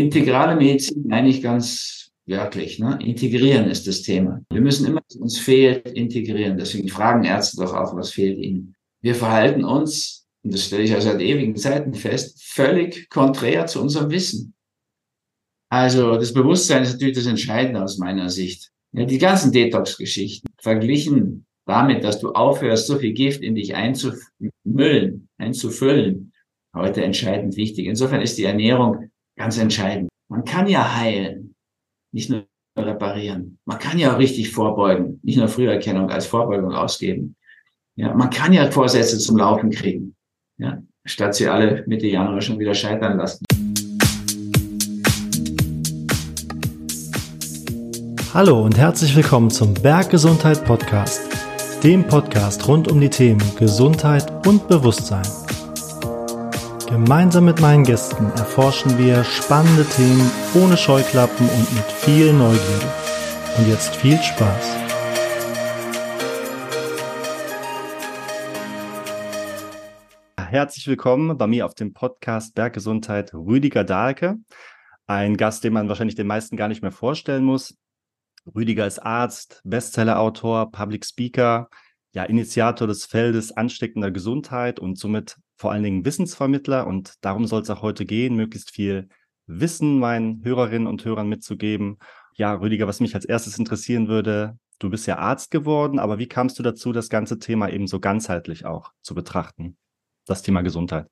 Integrale Medizin eigentlich ganz wörtlich. Ne? Integrieren ist das Thema. Wir müssen immer, was uns fehlt, integrieren. Deswegen fragen Ärzte doch auch, was fehlt ihnen. Wir verhalten uns, und das stelle ich ja seit ewigen Zeiten fest, völlig konträr zu unserem Wissen. Also das Bewusstsein ist natürlich das Entscheidende aus meiner Sicht. Ja, die ganzen Detox-Geschichten verglichen damit, dass du aufhörst, so viel Gift in dich einzumüllen, einzufüllen, heute entscheidend wichtig. Insofern ist die Ernährung ganz entscheidend. Man kann ja heilen, nicht nur reparieren. Man kann ja auch richtig vorbeugen, nicht nur Früherkennung als Vorbeugung ausgeben. Ja, man kann ja Vorsätze zum Laufen kriegen, ja, statt sie alle Mitte Januar schon wieder scheitern lassen. Hallo und herzlich willkommen zum Berggesundheit Podcast, dem Podcast rund um die Themen Gesundheit und Bewusstsein. Gemeinsam mit meinen Gästen erforschen wir spannende Themen ohne Scheuklappen und mit viel Neugierde. Und jetzt viel Spaß. Herzlich willkommen bei mir auf dem Podcast Berggesundheit Rüdiger Dahlke. Ein Gast, den man wahrscheinlich den meisten gar nicht mehr vorstellen muss. Rüdiger ist Arzt, Bestsellerautor, Public Speaker, ja, Initiator des Feldes ansteckender Gesundheit und somit vor allen Dingen Wissensvermittler. Und darum soll es auch heute gehen, möglichst viel Wissen meinen Hörerinnen und Hörern mitzugeben. Ja, Rüdiger, was mich als erstes interessieren würde, du bist ja Arzt geworden, aber wie kamst du dazu, das ganze Thema eben so ganzheitlich auch zu betrachten? Das Thema Gesundheit.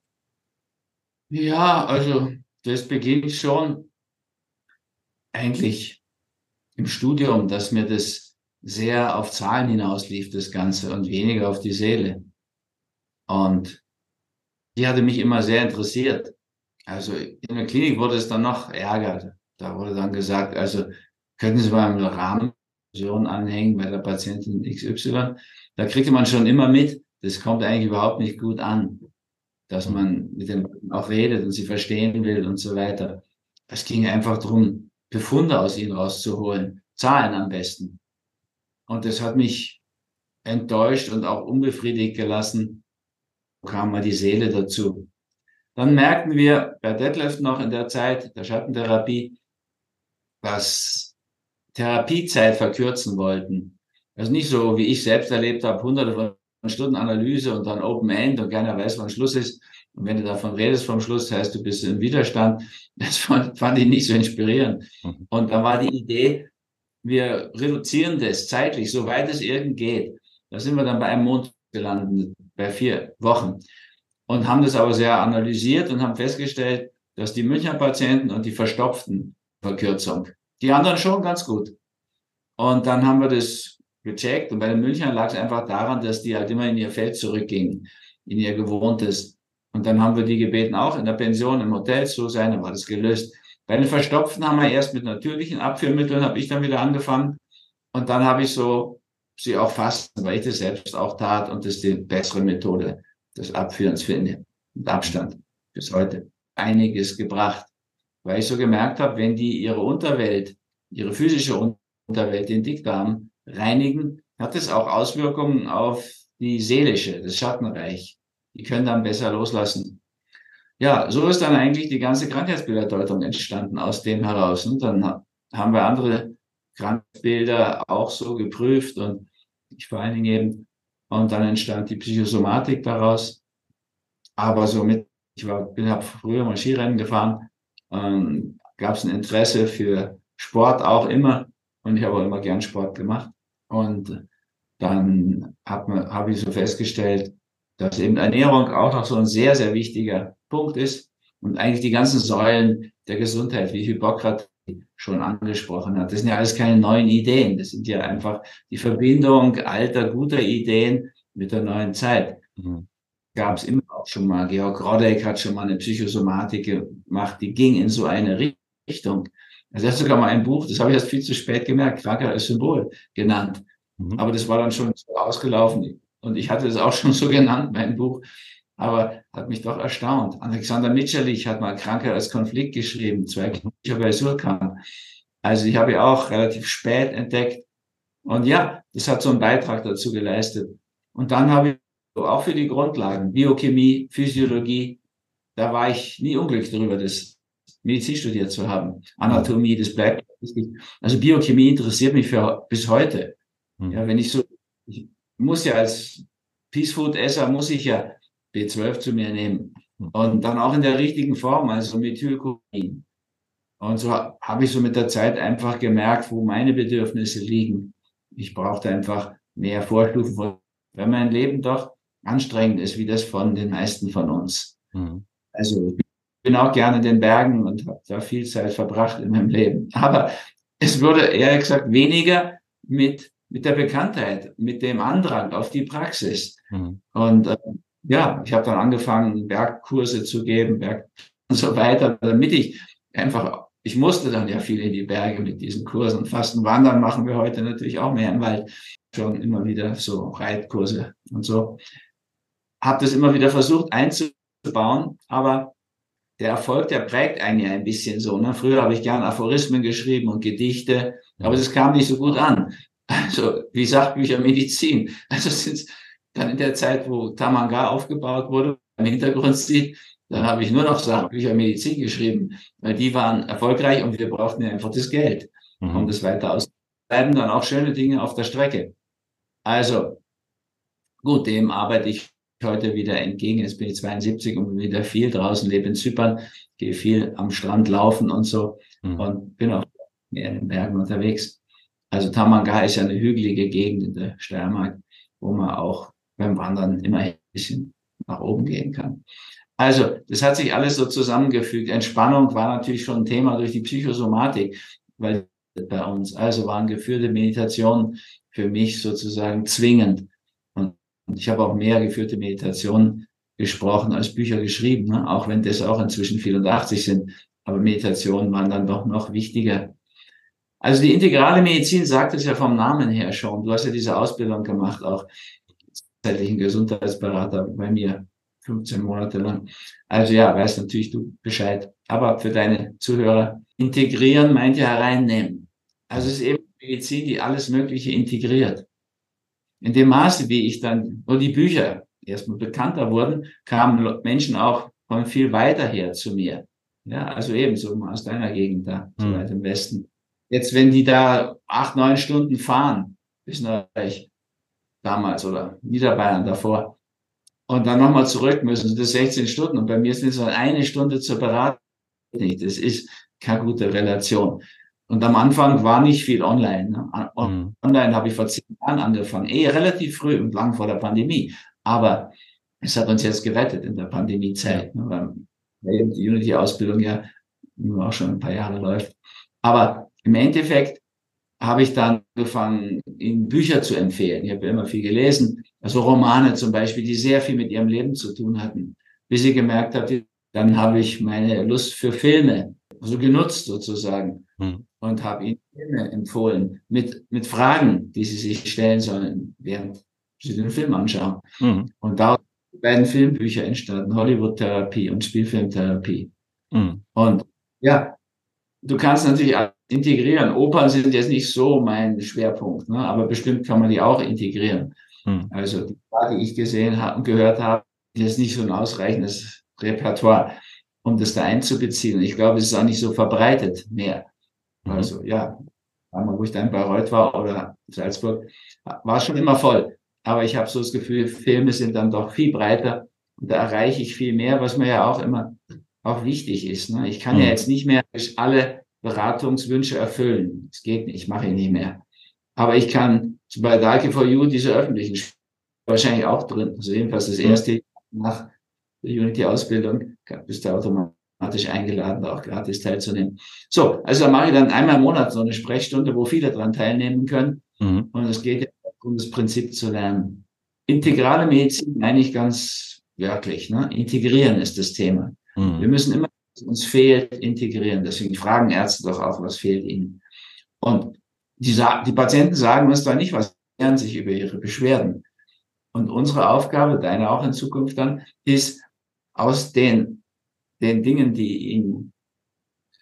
Ja, also das beginnt schon eigentlich im Studium, dass mir das sehr auf Zahlen hinauslief, das Ganze, und weniger auf die Seele. Und die hatte mich immer sehr interessiert. Also in der Klinik wurde es dann noch ärgert. Da wurde dann gesagt, also könnten Sie mal eine Rahmenversion anhängen bei der Patientin XY. Da kriegte man schon immer mit, das kommt eigentlich überhaupt nicht gut an, dass man mit den Leuten auch redet und sie verstehen will und so weiter. Es ging einfach darum, Befunde aus ihnen rauszuholen. Zahlen am besten. Und das hat mich enttäuscht und auch unbefriedigt gelassen. Kam mal die Seele dazu. Dann merkten wir bei Detlef noch in der Zeit der Schattentherapie, dass Therapiezeit verkürzen wollten. Also nicht so, wie ich selbst erlebt habe, hunderte von Stunden Analyse und dann Open End und keiner weiß, wann Schluss ist, und wenn du davon redest vom Schluss, heißt du bist im Widerstand. Das fand, fand ich nicht so inspirierend. Mhm. Und da war die Idee, wir reduzieren das zeitlich, soweit es irgend geht. Da sind wir dann bei einem Monat gelandet, bei vier Wochen. Und haben das aber sehr analysiert und haben festgestellt, dass die Münchner Patienten und die verstopften Verkürzung, die anderen schon ganz gut. Und dann haben wir das gecheckt und bei den Münchnern lag es einfach daran, dass die halt immer in ihr Feld zurückgingen, in ihr gewohntes. Und dann haben wir die gebeten, auch in der Pension im Hotel zu sein, dann war das gelöst. Bei den Verstopften haben wir erst mit natürlichen Abführmitteln, habe ich dann wieder angefangen. Und dann habe ich so sie auch fasten, weil ich das selbst auch tat und das die bessere Methode des Abführens finde. Mit Abstand bis heute. Einiges gebracht. Weil ich so gemerkt habe, wenn die ihre Unterwelt, ihre physische Unterwelt, den Dickdarm reinigen, hat es auch Auswirkungen auf die seelische, das Schattenreich die können dann besser loslassen. Ja, so ist dann eigentlich die ganze Krankheitsbilderdeutung entstanden aus dem heraus. Und dann haben wir andere Krankheitsbilder auch so geprüft und ich vor allen Dingen eben. Und dann entstand die Psychosomatik daraus. Aber somit, ich war, bin, habe früher mal Skirennen gefahren, ähm, gab es ein Interesse für Sport auch immer. Und ich habe auch immer gern Sport gemacht. Und dann habe hab ich so festgestellt, dass eben Ernährung auch noch so ein sehr, sehr wichtiger Punkt ist und eigentlich die ganzen Säulen der Gesundheit, wie Hippokrates schon angesprochen hat. Das sind ja alles keine neuen Ideen. Das sind ja einfach die Verbindung alter, guter Ideen mit der neuen Zeit. Mhm. Gab es immer auch schon mal. Georg Rodek hat schon mal eine Psychosomatik gemacht, die ging in so eine Richtung. Also er hat sogar mal ein Buch, das habe ich erst viel zu spät gemerkt, Krankheit als Symbol genannt. Mhm. Aber das war dann schon so ausgelaufen. Und ich hatte es auch schon so genannt, mein Buch, aber hat mich doch erstaunt. Alexander Mitscherlich hat mal Krankheit als Konflikt geschrieben, zwei Bücher bei Surkamp. Also ich habe auch relativ spät entdeckt. Und ja, das hat so einen Beitrag dazu geleistet. Und dann habe ich auch für die Grundlagen, Biochemie, Physiologie, da war ich nie unglücklich darüber, das Medizin studiert zu haben. Anatomie, das bleibt wichtig. Also Biochemie interessiert mich für, bis heute. Mhm. Ja, wenn ich so, ich muss ja als Peace Food Esser muss ich ja B12 zu mir nehmen. Hm. Und dann auch in der richtigen Form, also Methylcobalamin. Und so habe ich so mit der Zeit einfach gemerkt, wo meine Bedürfnisse liegen. Ich brauchte einfach mehr Vorstufen, weil mein Leben doch anstrengend ist, wie das von den meisten von uns. Mhm. Also ich bin auch gerne in den Bergen und habe da viel Zeit verbracht in meinem Leben. Aber es wurde eher gesagt weniger mit, mit der Bekanntheit, mit dem Andrang auf die Praxis. Mhm. Und äh, ja, ich habe dann angefangen, Bergkurse zu geben, Berg und so weiter, damit ich einfach, ich musste dann ja viel in die Berge mit diesen Kursen. Fasten, Wandern machen wir heute natürlich auch mehr im Wald. Schon immer wieder so Reitkurse und so. Habe das immer wieder versucht einzubauen, aber der Erfolg, der prägt einen ja ein bisschen so. Ne? Früher habe ich gern Aphorismen geschrieben und Gedichte, aber das kam nicht so gut an. Also, wie sagt Bücher Medizin? Also sind dann in der Zeit, wo Tamanga aufgebaut wurde, im Hintergrund sieht, dann habe ich nur noch Sachbücher Medizin geschrieben, weil die waren erfolgreich und wir brauchten ja einfach das Geld, mhm. um das weiter auszubleiben. Dann auch schöne Dinge auf der Strecke. Also, gut, dem arbeite ich heute wieder entgegen. Jetzt bin ich 72 und bin wieder viel draußen, lebe in Zypern, gehe viel am Strand laufen und so mhm. und bin auch mehr in den Bergen unterwegs. Also Tamanga ist ja eine hügelige Gegend in der Steiermark, wo man auch beim Wandern immer ein bisschen nach oben gehen kann. Also, das hat sich alles so zusammengefügt. Entspannung war natürlich schon ein Thema durch die Psychosomatik, weil bei uns, also waren geführte Meditationen für mich sozusagen zwingend. Und ich habe auch mehr geführte Meditationen gesprochen als Bücher geschrieben, ne? auch wenn das auch inzwischen 84 sind. Aber Meditationen waren dann doch noch wichtiger. Also die integrale Medizin sagt es ja vom Namen her schon. Du hast ja diese Ausbildung gemacht auch zeitlichen Gesundheitsberater bei mir 15 Monate lang. Also ja, weißt natürlich du Bescheid. Aber für deine Zuhörer, integrieren meint ja hereinnehmen. Also es ist eben Medizin, die alles Mögliche integriert. In dem Maße, wie ich dann, wo die Bücher erstmal bekannter wurden, kamen Menschen auch von viel weiter her zu mir. Ja, also ebenso aus deiner Gegend da, so hm. weit im Westen. Jetzt, wenn die da acht, neun Stunden fahren bis nach Österreich, damals oder Niederbayern davor. Und dann nochmal zurück müssen, das 16 Stunden. Und bei mir sind es eine Stunde zur Beratung. Das ist keine gute Relation. Und am Anfang war nicht viel online. Ne? Mhm. Online habe ich vor zehn Jahren angefangen, eh relativ früh und lang vor der Pandemie. Aber es hat uns jetzt gerettet in der Pandemiezeit, ne? weil die Unity-Ausbildung ja auch schon ein paar Jahre läuft. Aber im Endeffekt habe ich dann angefangen, ihnen Bücher zu empfehlen. Ich habe immer viel gelesen, also Romane zum Beispiel, die sehr viel mit ihrem Leben zu tun hatten. Bis ich gemerkt habe, dann habe ich meine Lust für Filme so genutzt sozusagen hm. und habe ihnen Filme empfohlen mit, mit Fragen, die sie sich stellen sollen, während sie den Film anschauen. Hm. Und da werden Filmbücher entstanden, Hollywood-Therapie und Spielfilmtherapie. Hm. Und ja, du kannst natürlich integrieren. Opern sind jetzt nicht so mein Schwerpunkt, ne? aber bestimmt kann man die auch integrieren. Hm. Also die, die ich gesehen habe und gehört habe, ist nicht so ein ausreichendes Repertoire, um das da einzubeziehen. Ich glaube, es ist auch nicht so verbreitet mehr. Mhm. Also ja, wo ich da in Bayreuth war oder Salzburg, war schon immer voll. Aber ich habe so das Gefühl, Filme sind dann doch viel breiter und da erreiche ich viel mehr, was mir ja auch immer auch wichtig ist. Ne? Ich kann mhm. ja jetzt nicht mehr alle Beratungswünsche erfüllen. Das geht nicht, ich mache ihn nicht mehr. Aber ich kann bei Darky for You diese öffentlichen wahrscheinlich auch drin. Also jedenfalls das erste nach der Unity-Ausbildung bist du automatisch eingeladen, auch gratis teilzunehmen. So, also da mache ich dann einmal im Monat so eine Sprechstunde, wo viele dran teilnehmen können. Mhm. Und es geht ja um das Prinzip zu lernen. Integrale Medizin meine ich ganz wirklich. Ne? Integrieren ist das Thema. Mhm. Wir müssen immer uns fehlt, integrieren. Deswegen fragen Ärzte doch auch, was fehlt ihnen. Und die, die Patienten sagen uns da nicht, was lernen sich über ihre Beschwerden. Und unsere Aufgabe, deine auch in Zukunft dann, ist aus den, den Dingen, die ihnen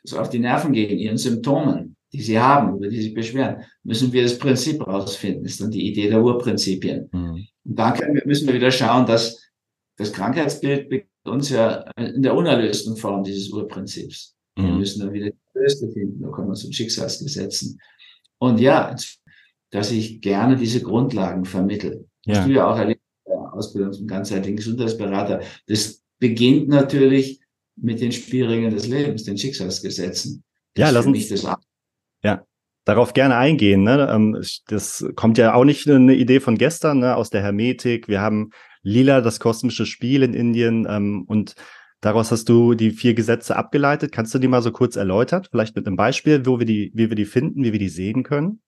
so auf die Nerven gehen, ihren Symptomen, die sie haben, über die sie beschweren, müssen wir das Prinzip rausfinden. Das ist dann die Idee der Urprinzipien. Mhm. Und da müssen wir wieder schauen, dass das Krankheitsbild uns ja in der unerlösten Form dieses Urprinzips. Mhm. Wir müssen dann wieder die Tröste finden, da kommen wir zu Schicksalsgesetzen. Und ja, dass ich gerne diese Grundlagen vermittle. Ja. Hast du ja auch erlebt, Ausbildung zum ganzheitlichen Gesundheitsberater. Das beginnt natürlich mit den Spielregeln des Lebens, den Schicksalsgesetzen. Das ja, lass uns, das ja, darauf gerne eingehen. Ne? Ähm, das kommt ja auch nicht eine Idee von gestern ne? aus der Hermetik. Wir haben Lila, das kosmische Spiel in Indien ähm, und daraus hast du die vier Gesetze abgeleitet. Kannst du die mal so kurz erläutern? Vielleicht mit einem Beispiel, wo wir die, wie wir die finden, wie wir die sehen können?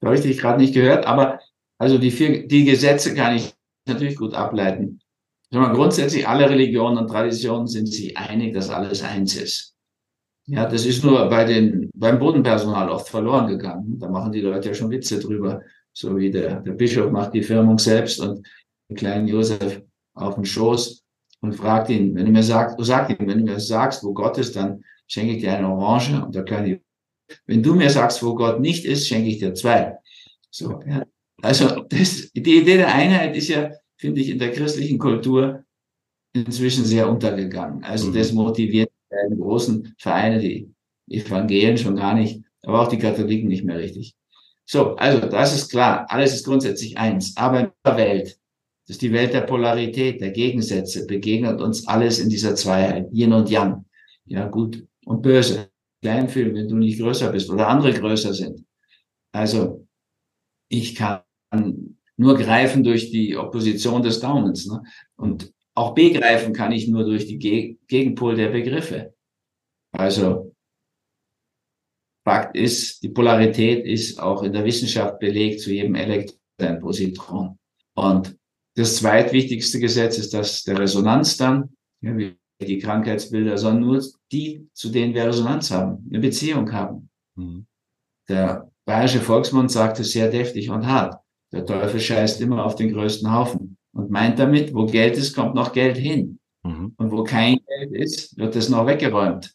Da habe ich dich gerade nicht gehört, aber also die vier, die Gesetze kann ich natürlich gut ableiten. Mal, grundsätzlich alle Religionen und Traditionen sind sich einig, dass alles eins ist. Ja, das ist nur bei den, beim Bodenpersonal oft verloren gegangen. Da machen die Leute ja schon Witze drüber. So wie der, der Bischof macht die Firmung selbst und kleinen Josef auf den Schoß und fragt ihn, wenn du mir sagst, sagst ihm, wenn du mir sagst, wo Gott ist, dann schenke ich dir eine Orange und der kleine, wenn du mir sagst, wo Gott nicht ist, schenke ich dir zwei. So, ja. Also, das, die Idee der Einheit ist ja, finde ich, in der christlichen Kultur inzwischen sehr untergegangen. Also, mhm. das motiviert die großen Vereine, die Evangelien schon gar nicht, aber auch die Katholiken nicht mehr richtig. So, also, das ist klar. Alles ist grundsätzlich eins. Aber in der Welt, das ist die Welt der Polarität, der Gegensätze, begegnet uns alles in dieser Zweiheit, Yin und Yang. Ja, gut und böse. Klein fühlen, wenn du nicht größer bist oder andere größer sind. Also, ich kann nur greifen durch die Opposition des Daumens. Ne? Und auch begreifen kann ich nur durch die Geg Gegenpol der Begriffe. Also Fakt ist, die Polarität ist auch in der Wissenschaft belegt zu jedem Elektron ein Positron. Und das zweitwichtigste Gesetz ist das der Resonanz dann, ja, wie die Krankheitsbilder, sondern nur die, zu denen wir Resonanz haben, eine Beziehung haben. Mhm. Der bayerische Volksmund sagt es sehr deftig und hart. Der Teufel scheißt immer auf den größten Haufen und meint damit, wo Geld ist, kommt noch Geld hin. Mhm. Und wo kein Geld ist, wird es noch weggeräumt.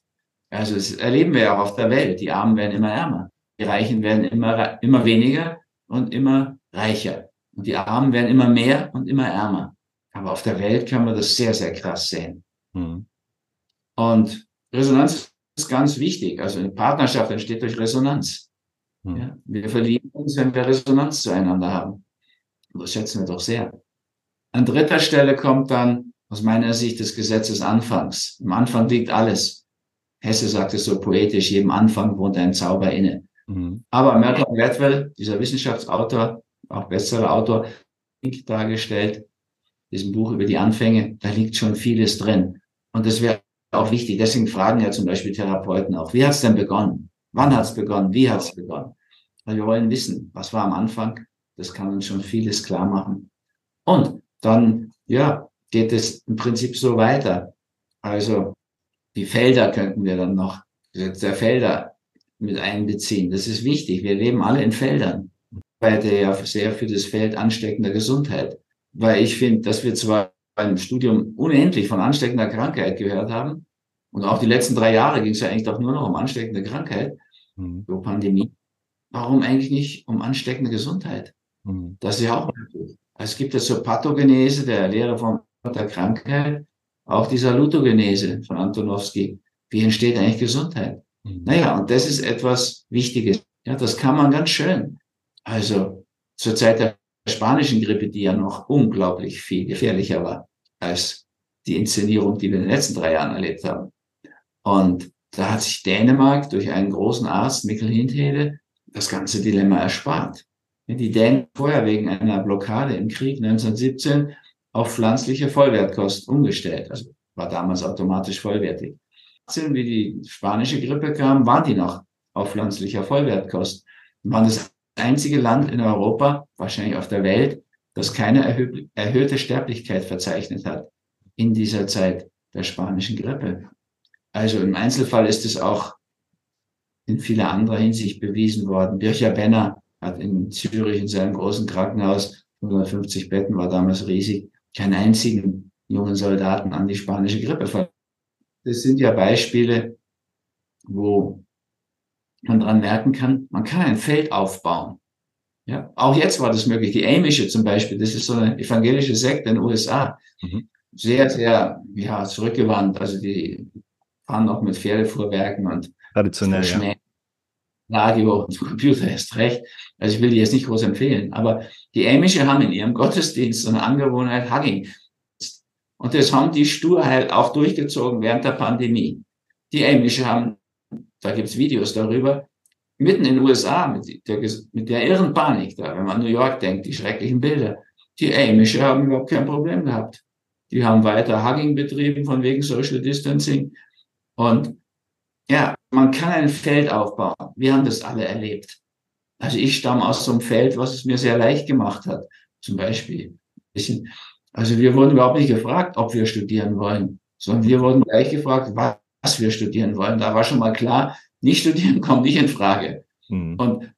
Also das erleben wir ja auch auf der Welt. Die Armen werden immer ärmer. Die Reichen werden immer, immer weniger und immer reicher. Und die Armen werden immer mehr und immer ärmer. Aber auf der Welt kann man das sehr, sehr krass sehen. Mhm. Und Resonanz ist ganz wichtig. Also eine Partnerschaft entsteht durch Resonanz. Hm. Ja, wir verlieben uns, wenn wir Resonanz zueinander haben. das schätzen wir doch sehr. An dritter Stelle kommt dann aus meiner Sicht des Gesetzes Anfangs. Im Anfang liegt alles. Hesse sagt es so poetisch, jedem Anfang wohnt ein Zauber inne. Mhm. Aber Malcolm Gladwell, dieser Wissenschaftsautor, auch Bestsellerautor, dargestellt, diesem Buch über die Anfänge, da liegt schon vieles drin. Und das wäre auch wichtig. Deswegen fragen ja zum Beispiel Therapeuten auch, wie hat es denn begonnen? Wann hat es begonnen? Wie hat es begonnen? Weil wir wollen wissen, was war am Anfang. Das kann uns schon vieles klar machen. Und dann, ja, geht es im Prinzip so weiter. Also die Felder könnten wir dann noch, der Felder mit einbeziehen. Das ist wichtig. Wir leben alle in Feldern. Der ja sehr für das Feld ansteckender Gesundheit. Weil ich finde, dass wir zwar beim Studium unendlich von ansteckender Krankheit gehört haben. Und auch die letzten drei Jahre ging es ja eigentlich doch nur noch um ansteckende Krankheit mhm. so Pandemie. Warum eigentlich nicht um ansteckende Gesundheit? Mhm. Das ist ja auch möglich. Es gibt ja zur Pathogenese der Lehre von der Krankheit auch die Salutogenese von Antonowski. Wie entsteht eigentlich Gesundheit? Mhm. Naja, und das ist etwas Wichtiges. Ja, das kann man ganz schön. Also zur Zeit der spanischen Grippe, die ja noch unglaublich viel gefährlicher war als die Inszenierung, die wir in den letzten drei Jahren erlebt haben. Und da hat sich Dänemark durch einen großen Arzt, Mikkel Hindhede, das ganze Dilemma erspart. Die Dänen vorher wegen einer Blockade im Krieg 1917 auf pflanzliche Vollwertkost umgestellt. Also war damals automatisch vollwertig. Wie die spanische Grippe kam, waren die noch auf pflanzlicher Vollwertkost. Waren das einzige Land in Europa, wahrscheinlich auf der Welt, das keine erhö erhöhte Sterblichkeit verzeichnet hat in dieser Zeit der spanischen Grippe. Also im Einzelfall ist es auch in vieler anderer Hinsicht bewiesen worden. Bircher Benner hat in Zürich in seinem großen Krankenhaus, 150 Betten war damals riesig, keinen einzigen jungen Soldaten an die spanische Grippe verloren. Das sind ja Beispiele, wo man dran merken kann, man kann ein Feld aufbauen. Ja, auch jetzt war das möglich. Die Amische zum Beispiel, das ist so eine evangelische Sekte in den USA. Mhm. Sehr, sehr, ja, zurückgewandt. Also die fahren noch mit Pferdefuhrwerken und Traditionell, ja. Radio und Computer ist recht. Also ich will die jetzt nicht groß empfehlen, aber die Amische haben in ihrem Gottesdienst so eine Angewohnheit Hugging. Und das haben die Sturheit auch durchgezogen während der Pandemie. Die Amische haben, da gibt's Videos darüber, mitten in den USA mit der, mit der irren Panik da, wenn man New York denkt, die schrecklichen Bilder. Die Amische haben überhaupt kein Problem gehabt. Die haben weiter Hugging betrieben von wegen Social Distancing. Und ja, man kann ein Feld aufbauen. Wir haben das alle erlebt. Also ich stamme aus so einem Feld, was es mir sehr leicht gemacht hat. Zum Beispiel. Also wir wurden überhaupt nicht gefragt, ob wir studieren wollen, sondern wir wurden gleich gefragt, was wir studieren wollen. Da war schon mal klar, nicht studieren kommt nicht in Frage. Mhm. Und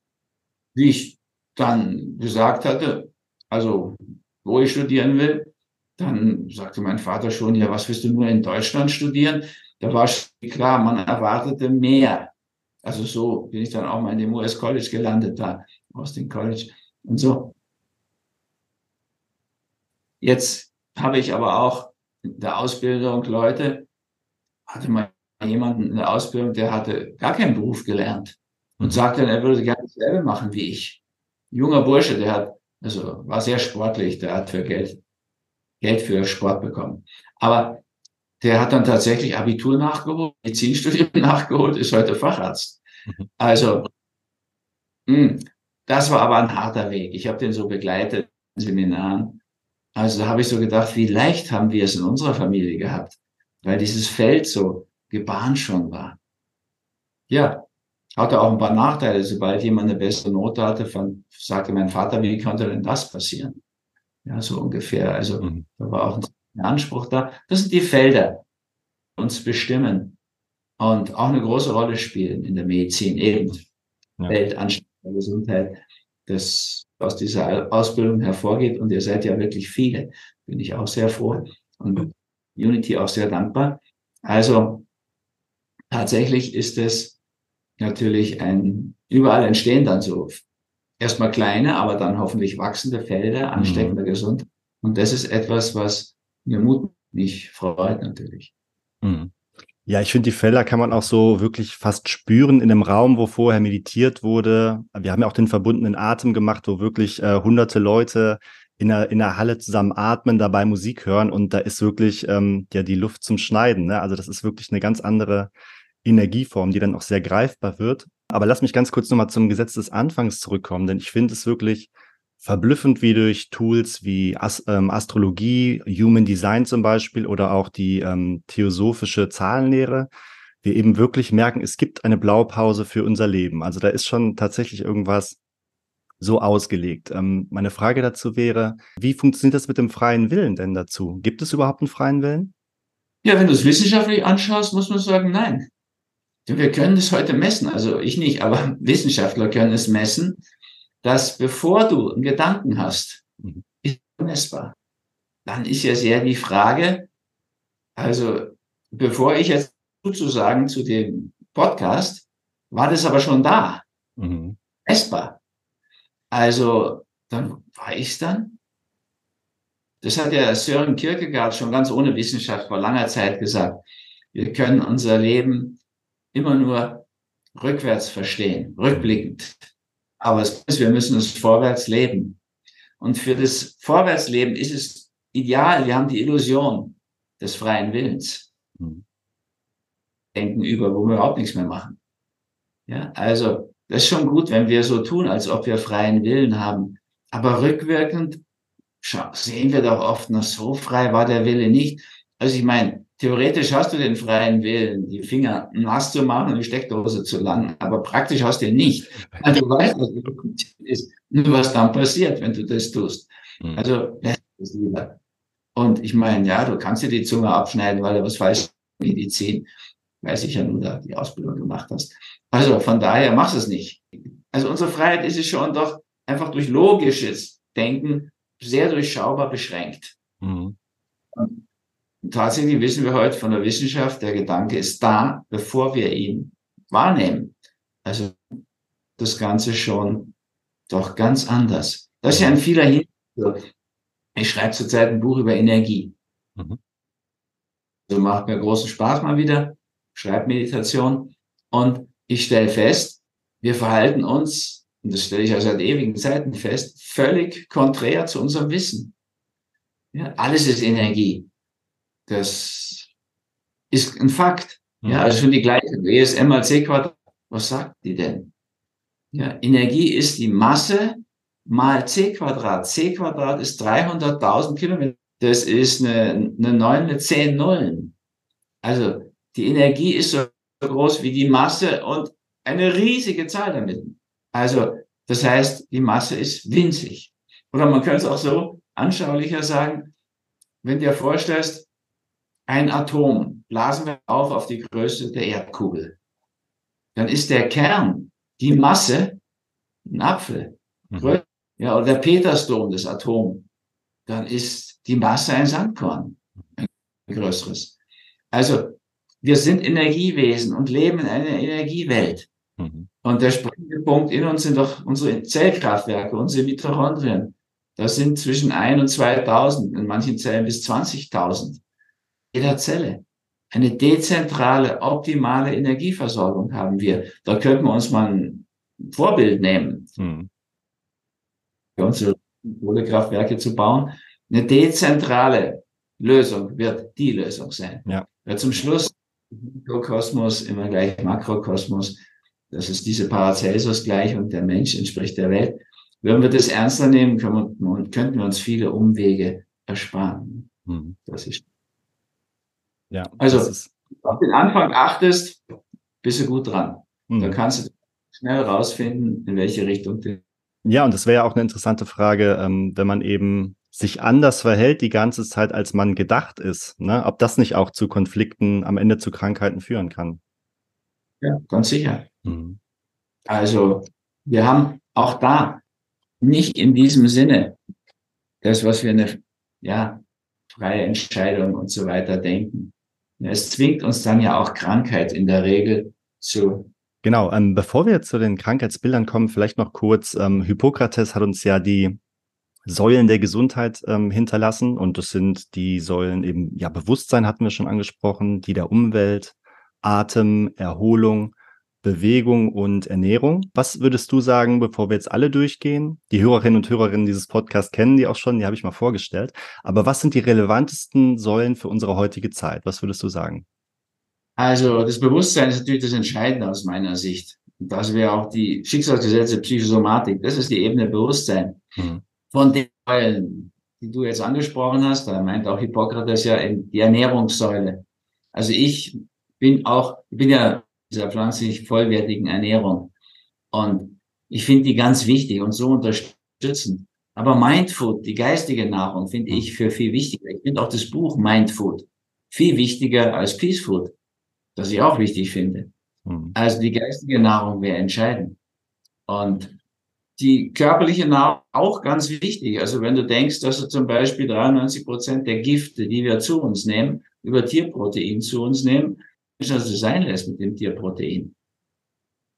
wie ich dann gesagt hatte, also wo ich studieren will, dann sagte mein Vater schon, ja, was willst du nur in Deutschland studieren? Da war klar, man erwartete mehr. Also so bin ich dann auch mal in dem US College gelandet, da, Austin College und so. Jetzt habe ich aber auch in der Ausbildung Leute, hatte mal jemanden in der Ausbildung, der hatte gar keinen Beruf gelernt und mhm. sagte dann, er würde gerne dasselbe machen wie ich. Ein junger Bursche, der hat, also war sehr sportlich, der hat für Geld, Geld für Sport bekommen. Aber der hat dann tatsächlich Abitur nachgeholt, Medizinstudium nachgeholt, ist heute Facharzt. Mhm. Also, mh, hm, das war aber ein harter Weg. Ich habe den so begleitet in Seminaren. Also da habe ich so gedacht, wie leicht haben wir es in unserer Familie gehabt, weil dieses Feld so gebahnt schon war. Ja, hatte auch ein paar Nachteile. Sobald jemand eine bessere Note hatte, von, sagte mein Vater, wie konnte denn das passieren? Ja, so ungefähr. Also mhm. da war auch ein Anspruch da. Das sind die Felder, die uns bestimmen und auch eine große Rolle spielen in der Medizin eben. Ja. Weltanstand der Gesundheit, das aus dieser Ausbildung hervorgeht. Und ihr seid ja wirklich viele. Bin ich auch sehr froh und Unity auch sehr dankbar. Also tatsächlich ist es natürlich ein, überall entstehen dann so erstmal kleine, aber dann hoffentlich wachsende Felder ansteckender mhm. Gesundheit. Und das ist etwas, was mir Mut mich freut natürlich. Mhm. Ja, ich finde, die Felder kann man auch so wirklich fast spüren in einem Raum, wo vorher meditiert wurde. Wir haben ja auch den verbundenen Atem gemacht, wo wirklich äh, hunderte Leute in der, in der Halle zusammen atmen, dabei Musik hören und da ist wirklich ähm, ja die Luft zum Schneiden. Ne? Also das ist wirklich eine ganz andere Energieform, die dann auch sehr greifbar wird. Aber lass mich ganz kurz nochmal zum Gesetz des Anfangs zurückkommen, denn ich finde es wirklich verblüffend, wie durch Tools wie As ähm, Astrologie, Human Design zum Beispiel oder auch die ähm, theosophische Zahlenlehre, wir eben wirklich merken, es gibt eine Blaupause für unser Leben. Also da ist schon tatsächlich irgendwas so ausgelegt. Ähm, meine Frage dazu wäre, wie funktioniert das mit dem freien Willen denn dazu? Gibt es überhaupt einen freien Willen? Ja, wenn du es wissenschaftlich anschaust, muss man sagen, nein. Wir können es heute messen, also ich nicht, aber Wissenschaftler können es messen, dass bevor du einen Gedanken hast, mhm. ist messbar. Dann ist ja sehr die Frage, also bevor ich jetzt sozusagen zu dem Podcast, war das aber schon da. Mhm. Messbar. Also, dann war ich dann. Das hat ja Sören Kierkegaard schon ganz ohne Wissenschaft vor langer Zeit gesagt. Wir können unser Leben immer nur rückwärts verstehen, rückblickend. Aber es ist, wir müssen es vorwärts leben. Und für das Vorwärtsleben ist es ideal. Wir haben die Illusion des freien Willens. Mhm. Denken über, wo wir überhaupt nichts mehr machen. Ja, also, das ist schon gut, wenn wir so tun, als ob wir freien Willen haben. Aber rückwirkend sehen wir doch oft noch so frei war der Wille nicht. Also ich meine, theoretisch hast du den freien Willen, die Finger nass zu machen und die Steckdose zu lang, aber praktisch hast du ihn nicht. Also du weißt, was ist, nur was dann passiert, wenn du das tust. Mhm. Also lässt es lieber. Und ich meine, ja, du kannst dir die Zunge abschneiden, weil du was falsch Medizin, weiß ich ja nur, da die Ausbildung gemacht hast. Also von daher machst es nicht. Also unsere Freiheit ist es schon doch einfach durch logisches Denken sehr durchschaubar beschränkt. Mhm tatsächlich wissen wir heute von der Wissenschaft, der Gedanke ist da, bevor wir ihn wahrnehmen. Also das Ganze schon doch ganz anders. Das ist ja ein vieler Hinweis. Ich schreibe zurzeit ein Buch über Energie. Mhm. Also macht mir großen Spaß mal wieder. Schreibmeditation. Und ich stelle fest, wir verhalten uns, und das stelle ich ja seit ewigen Zeiten fest, völlig konträr zu unserem Wissen. Ja, alles ist Energie. Das ist ein Fakt. Ja, mhm. also schon die gleiche ESM mal C Quadrat. Was sagt die denn? Ja, Energie ist die Masse mal C Quadrat. C Quadrat ist 300.000 Kilometer. Das ist eine, eine 9 mit 10 Nullen. Also die Energie ist so groß wie die Masse und eine riesige Zahl damit. Also das heißt, die Masse ist winzig. Oder man könnte es auch so anschaulicher sagen, wenn du dir vorstellst, ein Atom blasen wir auf auf die Größe der Erdkugel. Dann ist der Kern, die Masse, ein Apfel. Mhm. Ja, oder der Petersdom des Atoms. Dann ist die Masse ein Sandkorn. Ein größeres. Also, wir sind Energiewesen und leben in einer Energiewelt. Mhm. Und der springende Punkt in uns sind doch unsere Zellkraftwerke, unsere Mitochondrien. Das sind zwischen ein und 2000, in manchen Zellen bis 20.000. Jeder Zelle. Eine dezentrale, optimale Energieversorgung haben wir. Da könnten wir uns mal ein Vorbild nehmen. Hm. Unsere Kohlekraftwerke zu bauen. Eine dezentrale Lösung wird die Lösung sein. Ja. Weil zum Schluss Mikrokosmos immer gleich Makrokosmos. Das ist diese Paracelsus gleich und der Mensch entspricht der Welt. Wenn wir das ernster nehmen, können wir, könnten wir uns viele Umwege ersparen. Hm. Das ist. Ja. Also, auf den Anfang achtest, bist du gut dran. Hm. Dann kannst du schnell rausfinden, in welche Richtung du. Ja, und das wäre ja auch eine interessante Frage, ähm, wenn man eben sich anders verhält die ganze Zeit, als man gedacht ist, ne? ob das nicht auch zu Konflikten, am Ende zu Krankheiten führen kann. Ja, ganz sicher. Mhm. Also wir haben auch da nicht in diesem Sinne das, was wir eine ja, freie Entscheidung und so weiter denken. Es zwingt uns dann ja auch Krankheit in der Regel zu. Genau, ähm, bevor wir zu den Krankheitsbildern kommen, vielleicht noch kurz, ähm, Hippokrates hat uns ja die Säulen der Gesundheit ähm, hinterlassen und das sind die Säulen eben, ja, Bewusstsein hatten wir schon angesprochen, die der Umwelt, Atem, Erholung, Bewegung und Ernährung. Was würdest du sagen, bevor wir jetzt alle durchgehen? Die Hörerinnen und Hörerinnen dieses Podcasts kennen die auch schon, die habe ich mal vorgestellt. Aber was sind die relevantesten Säulen für unsere heutige Zeit? Was würdest du sagen? Also das Bewusstsein ist natürlich das Entscheidende aus meiner Sicht. Das wäre auch die Schicksalsgesetze Psychosomatik. Das ist die Ebene Bewusstsein. Mhm. Von den Säulen, die du jetzt angesprochen hast, da meint auch Hippokrates ja die Ernährungssäule. Also ich bin auch, ich bin ja dieser pflanzlich vollwertigen Ernährung. Und ich finde die ganz wichtig und so unterstützen. Aber Mindfood, die geistige Nahrung, finde ich für viel wichtiger. Ich finde auch das Buch Mindfood viel wichtiger als Peace Food, das ich auch wichtig finde. Mhm. Also die geistige Nahrung wäre entscheidend. Und die körperliche Nahrung auch ganz wichtig. Also wenn du denkst, dass du zum Beispiel 93 Prozent der Gifte, die wir zu uns nehmen, über Tierprotein zu uns nehmen, du sein lässt mit dem Tierprotein.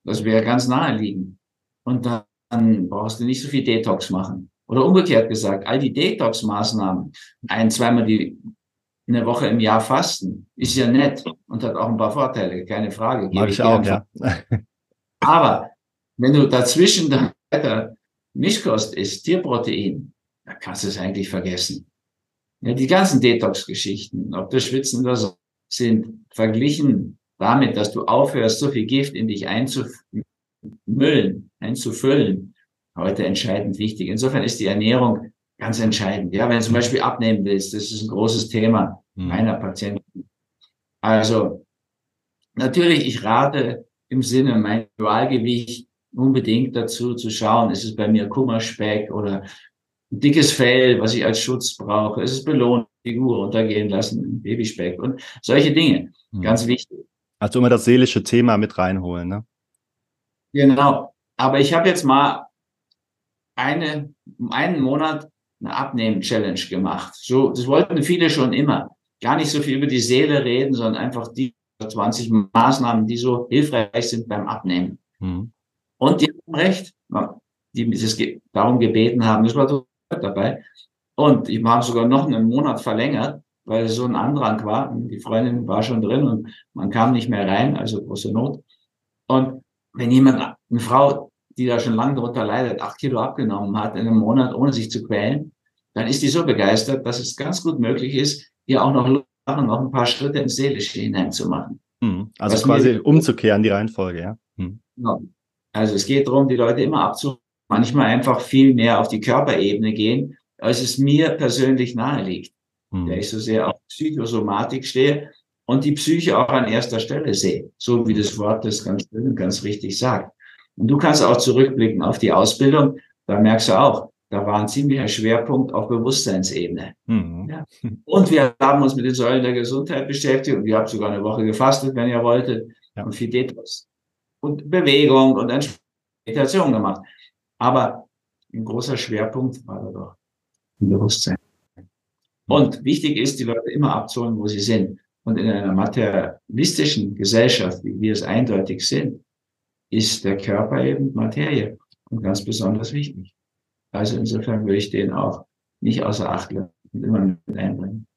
Das wäre ganz naheliegend. Und dann brauchst du nicht so viel Detox machen. Oder umgekehrt gesagt, all die Detox-Maßnahmen, ein, zweimal die eine Woche im Jahr fasten, ist ja nett und hat auch ein paar Vorteile, keine Frage. Mag ich auch, ja. Aber wenn du dazwischen dann weiter Mischkost isst, Tierprotein, da kannst du es eigentlich vergessen. Ja, die ganzen Detox-Geschichten, ob das Schwitzen oder so, sind verglichen damit, dass du aufhörst, so viel Gift in dich einzumüllen, einzufüllen, heute entscheidend wichtig. Insofern ist die Ernährung ganz entscheidend. Ja, wenn du zum Beispiel abnehmen willst, das ist ein großes Thema mhm. meiner Patienten. Also, natürlich, ich rate im Sinne mein Dualgewicht unbedingt dazu zu schauen, ist es bei mir Kummerspeck oder ein dickes Fell, was ich als Schutz brauche, ist es belohnt, Figur untergehen lassen, Babyspeck und solche Dinge. Mhm. Ganz wichtig. Also immer das seelische Thema mit reinholen, ne? Genau. Aber ich habe jetzt mal eine, einen Monat eine Abnehmen-Challenge gemacht. So, das wollten viele schon immer. Gar nicht so viel über die Seele reden, sondern einfach die 20 Maßnahmen, die so hilfreich sind beim Abnehmen. Mhm. Und die haben recht, die es darum gebeten haben. Das war so dabei. Und ich habe sogar noch einen Monat verlängert. Weil so ein Andrang war. Die Freundin war schon drin und man kam nicht mehr rein, also große Not. Und wenn jemand, eine Frau, die da schon lange darunter leidet, acht Kilo abgenommen hat in einem Monat, ohne sich zu quälen, dann ist die so begeistert, dass es ganz gut möglich ist, ihr auch noch, noch ein paar Schritte ins Seelische hineinzumachen. Hm. Also Was quasi mir, umzukehren, die Reihenfolge, ja. Hm. ja. Also es geht darum, die Leute immer abzuholen, manchmal einfach viel mehr auf die Körperebene gehen, als es mir persönlich nahe liegt. Hm. Der ich so sehr auf Psychosomatik stehe und die Psyche auch an erster Stelle sehe, so wie das Wort das ganz schön und ganz richtig sagt. Und du kannst auch zurückblicken auf die Ausbildung, da merkst du auch, da war ein ziemlicher Schwerpunkt auf Bewusstseinsebene. Mhm. Ja. Und wir haben uns mit den Säulen der Gesundheit beschäftigt und ihr habt sogar eine Woche gefastet, wenn ihr wolltet, ja. und viel Detox und Bewegung und Meditation gemacht. Aber ein großer Schwerpunkt war da doch im Bewusstsein. Und wichtig ist, die Leute immer abzuholen, wo sie sind. Und in einer materialistischen Gesellschaft, wie wir es eindeutig sind, ist der Körper eben Materie und ganz besonders wichtig. Also insofern würde ich den auch nicht außer Acht lassen und immer mit einbringen.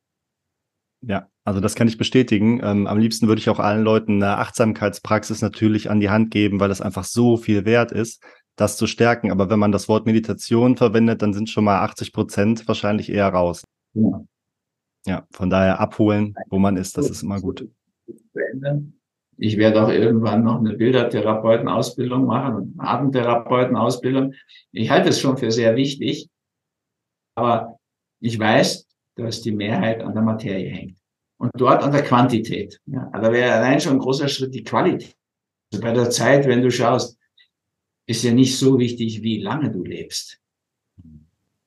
Ja, also das kann ich bestätigen. Ähm, am liebsten würde ich auch allen Leuten eine Achtsamkeitspraxis natürlich an die Hand geben, weil das einfach so viel wert ist, das zu stärken. Aber wenn man das Wort Meditation verwendet, dann sind schon mal 80 Prozent wahrscheinlich eher raus. Ja. ja, von daher abholen, wo man ist, das ist immer gut. Ich werde auch irgendwann noch eine Bildertherapeutenausbildung machen und eine Atemtherapeutenausbildung. Ich halte es schon für sehr wichtig, aber ich weiß, dass die Mehrheit an der Materie hängt und dort an der Quantität. Ja, da wäre allein schon ein großer Schritt die Qualität. Also bei der Zeit, wenn du schaust, ist ja nicht so wichtig, wie lange du lebst.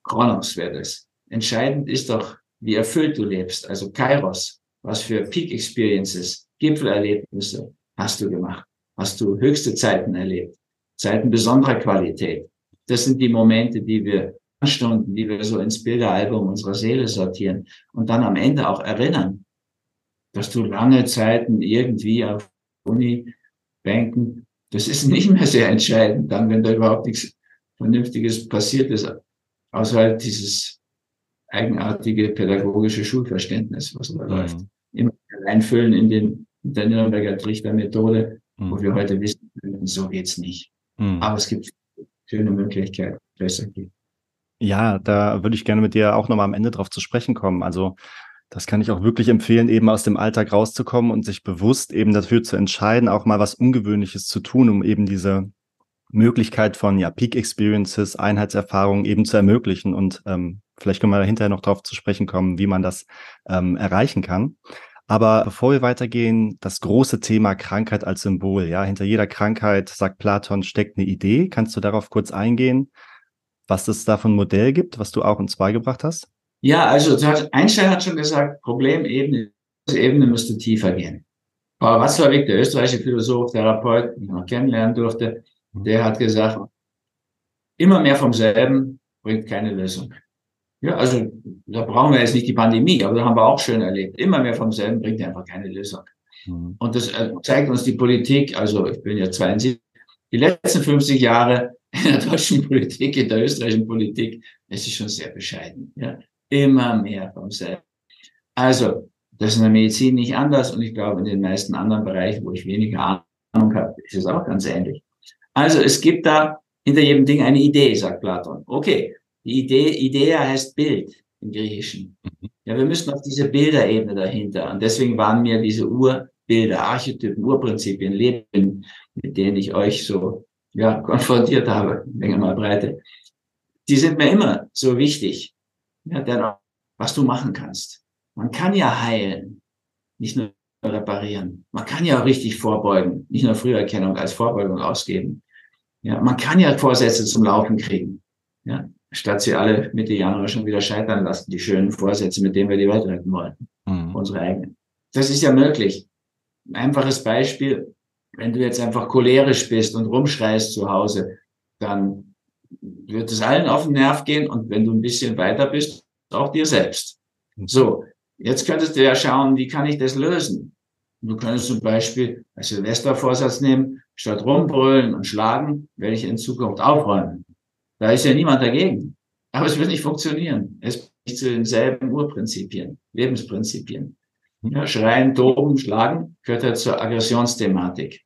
Kronos wäre das. Entscheidend ist doch, wie erfüllt du lebst. Also Kairos, was für Peak Experiences, Gipfelerlebnisse hast du gemacht? Hast du höchste Zeiten erlebt? Zeiten besonderer Qualität. Das sind die Momente, die wir Stunden, die wir so ins Bilderalbum unserer Seele sortieren und dann am Ende auch erinnern, dass du lange Zeiten irgendwie auf Uni-Bänken, das ist nicht mehr sehr entscheidend, dann, wenn da überhaupt nichts Vernünftiges passiert ist, außer halt dieses eigenartige pädagogische Schulverständnis, was da mhm. läuft. Immer reinfüllen in den in der Nürnberger Trichtermethode, mhm. wo wir heute wissen, so geht's nicht. Mhm. Aber es gibt schöne Möglichkeiten, besser geht. Ja, da würde ich gerne mit dir auch nochmal am Ende drauf zu sprechen kommen. Also das kann ich auch wirklich empfehlen, eben aus dem Alltag rauszukommen und sich bewusst eben dafür zu entscheiden, auch mal was Ungewöhnliches zu tun, um eben diese Möglichkeit von ja, Peak Experiences, Einheitserfahrungen eben zu ermöglichen. Und ähm, vielleicht können wir hinterher noch darauf zu sprechen kommen, wie man das ähm, erreichen kann. Aber bevor wir weitergehen, das große Thema Krankheit als Symbol. Ja, hinter jeder Krankheit, sagt Platon, steckt eine Idee. Kannst du darauf kurz eingehen? was es da von Modell gibt, was du auch uns beigebracht hast? Ja, also Einstein hat schon gesagt, Problemebene Ebene müsste tiefer gehen. Aber Watzlawick, der österreichische Philosoph, Therapeut, den ich noch kennenlernen durfte, der hat gesagt, immer mehr vom selben bringt keine Lösung. Ja, also da brauchen wir jetzt nicht die Pandemie, aber da haben wir auch schön erlebt. Immer mehr vom selben bringt einfach keine Lösung. Mhm. Und das äh, zeigt uns die Politik, also ich bin ja 72, die letzten 50 Jahre in der deutschen Politik, in der österreichischen Politik, es ist schon sehr bescheiden. Ja? Immer mehr vom selben. Also, das ist in der Medizin nicht anders und ich glaube, in den meisten anderen Bereichen, wo ich weniger Ahnung habe, ist es auch ganz ähnlich. Also, es gibt da hinter jedem Ding eine Idee, sagt Platon. Okay, die Idee, Idee heißt Bild im Griechischen. Mhm. Ja, wir müssen auf diese Bilderebene dahinter. Und deswegen waren mir diese Urbilder, Archetypen, Urprinzipien, Leben, mit denen ich euch so ja, konfrontiert habe, Länge mal Breite, die sind mir immer so wichtig. Ja, denn was du machen kannst. Man kann ja heilen, nicht nur reparieren. Man kann ja auch richtig vorbeugen, nicht nur Früherkennung als Vorbeugung ausgeben. Ja, man kann ja Vorsätze zum Laufen kriegen. Ja, statt sie alle Mitte Januar schon wieder scheitern lassen, die schönen Vorsätze, mit denen wir die Welt retten wollen. Mhm. Unsere eigenen. Das ist ja möglich. Ein einfaches Beispiel wenn du jetzt einfach cholerisch bist und rumschreist zu Hause, dann wird es allen auf den Nerv gehen und wenn du ein bisschen weiter bist, auch dir selbst. Hm. So, jetzt könntest du ja schauen, wie kann ich das lösen? Du könntest zum Beispiel als Silvestervorsatz nehmen, statt rumbrüllen und schlagen, werde ich in Zukunft aufräumen. Da ist ja niemand dagegen. Aber es wird nicht funktionieren. Es zu denselben Urprinzipien, Lebensprinzipien. Ja, schreien, toben, schlagen gehört ja zur Aggressionsthematik.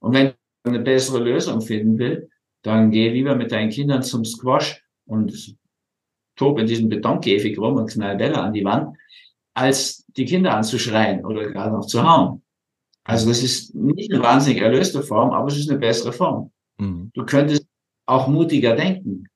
Und wenn du eine bessere Lösung finden will, dann geh lieber mit deinen Kindern zum Squash und tob in diesem Betonkäfig rum und knall Bälle an die Wand, als die Kinder anzuschreien oder gerade noch zu hauen. Also das ist nicht eine wahnsinnig erlöste Form, aber es ist eine bessere Form. Mhm. Du könntest auch mutiger denken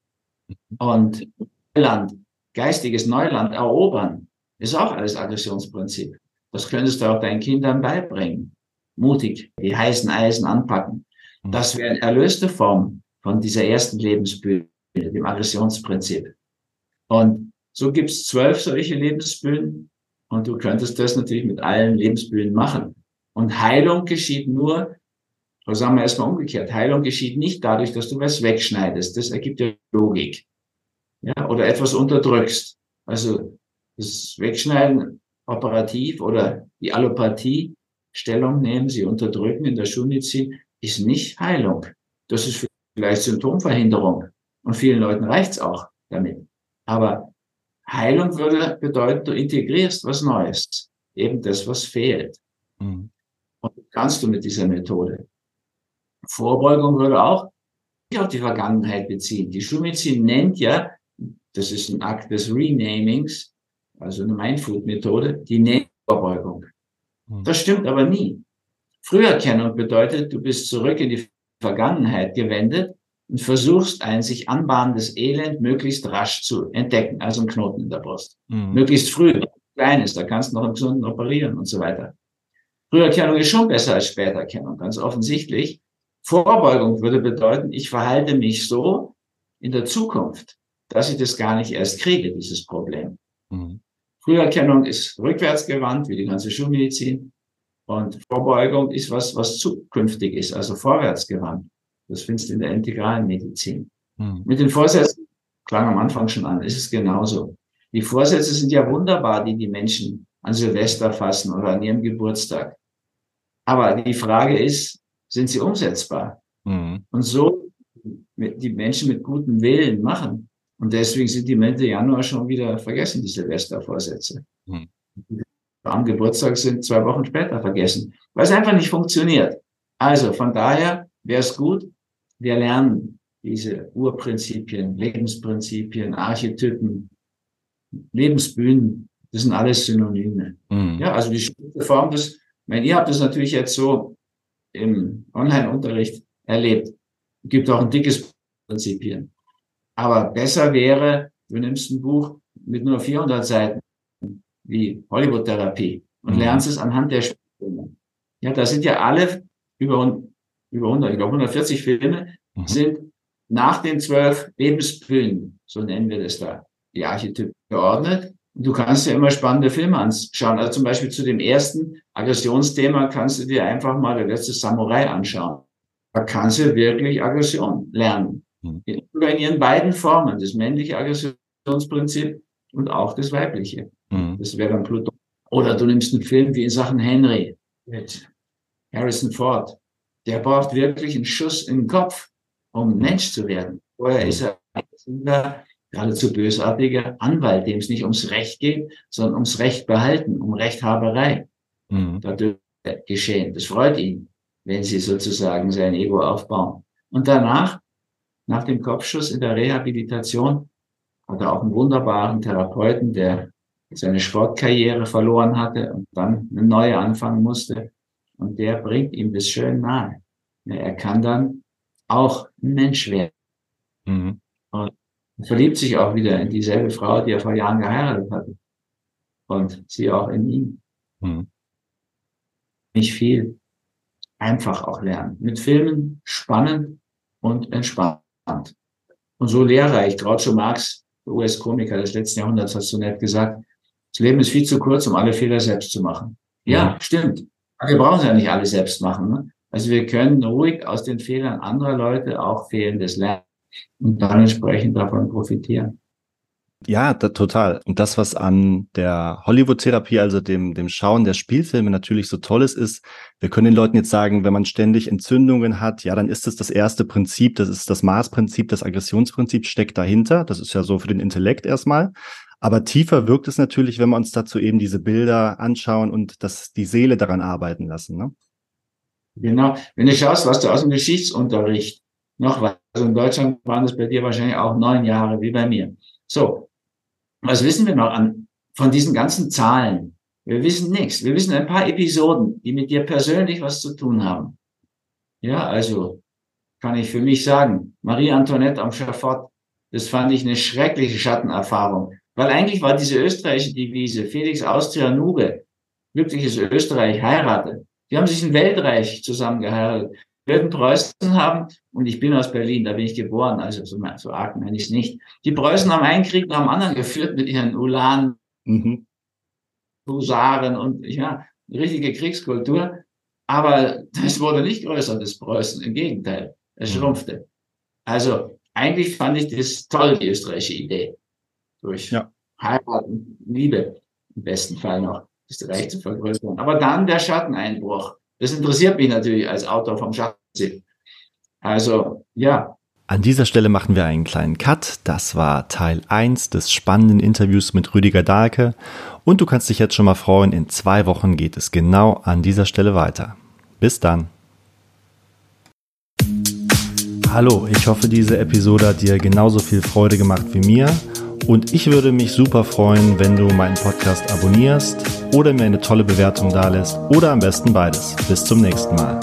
und Neuland, geistiges Neuland erobern, ist auch alles Aggressionsprinzip. Das könntest du auch deinen Kindern beibringen. Mutig, die heißen Eisen anpacken. Mhm. Das wäre eine erlöste Form von dieser ersten Lebensbühne, dem Aggressionsprinzip. Und so gibt es zwölf solche Lebensbühnen und du könntest das natürlich mit allen Lebensbühnen machen. Und Heilung geschieht nur, oder sagen wir erstmal umgekehrt, Heilung geschieht nicht dadurch, dass du was wegschneidest. Das ergibt ja Logik. Ja, oder etwas unterdrückst. Also das Wegschneiden operativ oder die Allopathie Stellung nehmen, sie unterdrücken in der Schulmedizin, ist nicht Heilung. Das ist vielleicht Symptomverhinderung. Und vielen Leuten reicht's auch damit. Aber Heilung würde bedeuten, du integrierst was Neues. Eben das, was fehlt. Mhm. Und kannst du mit dieser Methode. Vorbeugung würde auch auf die Vergangenheit beziehen. Die Schulmedizin nennt ja, das ist ein Akt des Renamings, also eine Mindfood-Methode, die Vorbeugung. Mhm. Das stimmt aber nie. Früherkennung bedeutet, du bist zurück in die Vergangenheit gewendet und versuchst ein sich anbahnendes Elend möglichst rasch zu entdecken, also ein Knoten in der Brust. Mhm. Möglichst früh, klein ist, da kannst du noch im Gesunden operieren und so weiter. Früherkennung ist schon besser als Späterkennung, ganz offensichtlich. Vorbeugung würde bedeuten, ich verhalte mich so in der Zukunft, dass ich das gar nicht erst kriege, dieses Problem. Mhm. Früherkennung ist rückwärtsgewandt, wie die ganze Schulmedizin. Und Vorbeugung ist was, was zukünftig ist, also vorwärtsgewandt. Das findest du in der integralen Medizin. Mhm. Mit den Vorsätzen, klang am Anfang schon an, ist es genauso. Die Vorsätze sind ja wunderbar, die die Menschen an Silvester fassen oder an ihrem Geburtstag. Aber die Frage ist, sind sie umsetzbar? Mhm. Und so die Menschen mit gutem Willen machen. Und deswegen sind die Mitte Januar schon wieder vergessen, die Silvestervorsätze. Mhm. Am Geburtstag sind zwei Wochen später vergessen, weil es einfach nicht funktioniert. Also von daher wäre es gut, wir lernen diese Urprinzipien, Lebensprinzipien, Archetypen, Lebensbühnen, das sind alles Synonyme. Mhm. Ja, also die Form des, ich meine, ihr habt das natürlich jetzt so im Online-Unterricht erlebt. Es gibt auch ein dickes Prinzipien. Aber besser wäre, du nimmst ein Buch mit nur 400 Seiten wie Hollywood-Therapie und mhm. lernst es anhand der Spielfilme. Ja, da sind ja alle über über 100, ich glaube 140 Filme mhm. sind nach den zwölf Lebensfilmen, so nennen wir das da, die Archetypen geordnet. Du kannst dir immer spannende Filme anschauen. Also zum Beispiel zu dem ersten Aggressionsthema kannst du dir einfach mal der letzte Samurai anschauen. Da kannst du wirklich Aggression lernen. Mhm. In, in ihren beiden Formen, das männliche Aggressionsprinzip und auch das weibliche. Mhm. Das wäre dann Pluton. Oder du nimmst einen Film wie in Sachen Henry mit Harrison Ford der braucht wirklich einen Schuss in den Kopf, um Mensch zu werden. Vorher ist er ein geradezu bösartiger Anwalt, dem es nicht ums Recht geht, sondern ums Recht behalten, um Rechthaberei. Mhm. Dadurch geschehen. Das freut ihn, wenn sie sozusagen sein Ego aufbauen. Und danach, nach dem Kopfschuss in der Rehabilitation, hat er auch einen wunderbaren Therapeuten, der seine Sportkarriere verloren hatte und dann eine neue anfangen musste. Und der bringt ihm das schön nahe. Er kann dann auch ein Mensch werden. Mhm. Und verliebt sich auch wieder in dieselbe Frau, die er vor Jahren geheiratet hatte. Und sie auch in ihn. Mhm. Nicht viel. Einfach auch lernen. Mit Filmen spannend und entspannt. Und so lehrreich. Groucho Marx, US-Komiker des letzten Jahrhunderts, hast du nett gesagt, das Leben ist viel zu kurz, um alle Fehler selbst zu machen. Ja, mhm. stimmt. Aber wir brauchen es ja nicht alle selbst machen. Ne? Also wir können ruhig aus den Fehlern anderer Leute auch fehlendes lernen und dann entsprechend davon profitieren. Ja, da, total. Und das, was an der Hollywood-Therapie, also dem, dem Schauen der Spielfilme natürlich so toll ist, ist, wir können den Leuten jetzt sagen, wenn man ständig Entzündungen hat, ja, dann ist es das, das erste Prinzip, das ist das Maßprinzip, das Aggressionsprinzip steckt dahinter. Das ist ja so für den Intellekt erstmal. Aber tiefer wirkt es natürlich, wenn wir uns dazu eben diese Bilder anschauen und das, die Seele daran arbeiten lassen. Ne? Genau. Wenn du schaust, was du aus dem Geschichtsunterricht noch also in Deutschland waren das bei dir wahrscheinlich auch neun Jahre wie bei mir. So, was wissen wir noch an, von diesen ganzen Zahlen? Wir wissen nichts. Wir wissen ein paar Episoden, die mit dir persönlich was zu tun haben. Ja, also kann ich für mich sagen, Marie Antoinette am Schafott, das fand ich eine schreckliche Schattenerfahrung. Weil eigentlich war diese österreichische Devise, Felix Austria Nube, glückliches Österreich, heirate. Die haben sich ein Weltreich zusammengeheiratet. Werden Preußen haben, und ich bin aus Berlin, da bin ich geboren, also so, so arg meine ich es nicht. Die Preußen haben einen Krieg nach dem anderen geführt mit ihren Ulan, mhm. Husaren und ja, richtige Kriegskultur. Aber das wurde nicht größer, das Preußen. Im Gegenteil, es mhm. schrumpfte. Also eigentlich fand ich das toll, die österreichische Idee. Durch ja. Heirat und Liebe im besten Fall noch das Reich zu vergrößern. Aber dann der Schatteneinbruch. Das interessiert mich natürlich als Autor vom Schattensinn. Also, ja. An dieser Stelle machen wir einen kleinen Cut. Das war Teil 1 des spannenden Interviews mit Rüdiger Dahlke. Und du kannst dich jetzt schon mal freuen, in zwei Wochen geht es genau an dieser Stelle weiter. Bis dann. Hallo, ich hoffe, diese Episode hat dir genauso viel Freude gemacht wie mir. Und ich würde mich super freuen, wenn du meinen Podcast abonnierst oder mir eine tolle Bewertung dalässt oder am besten beides. Bis zum nächsten Mal.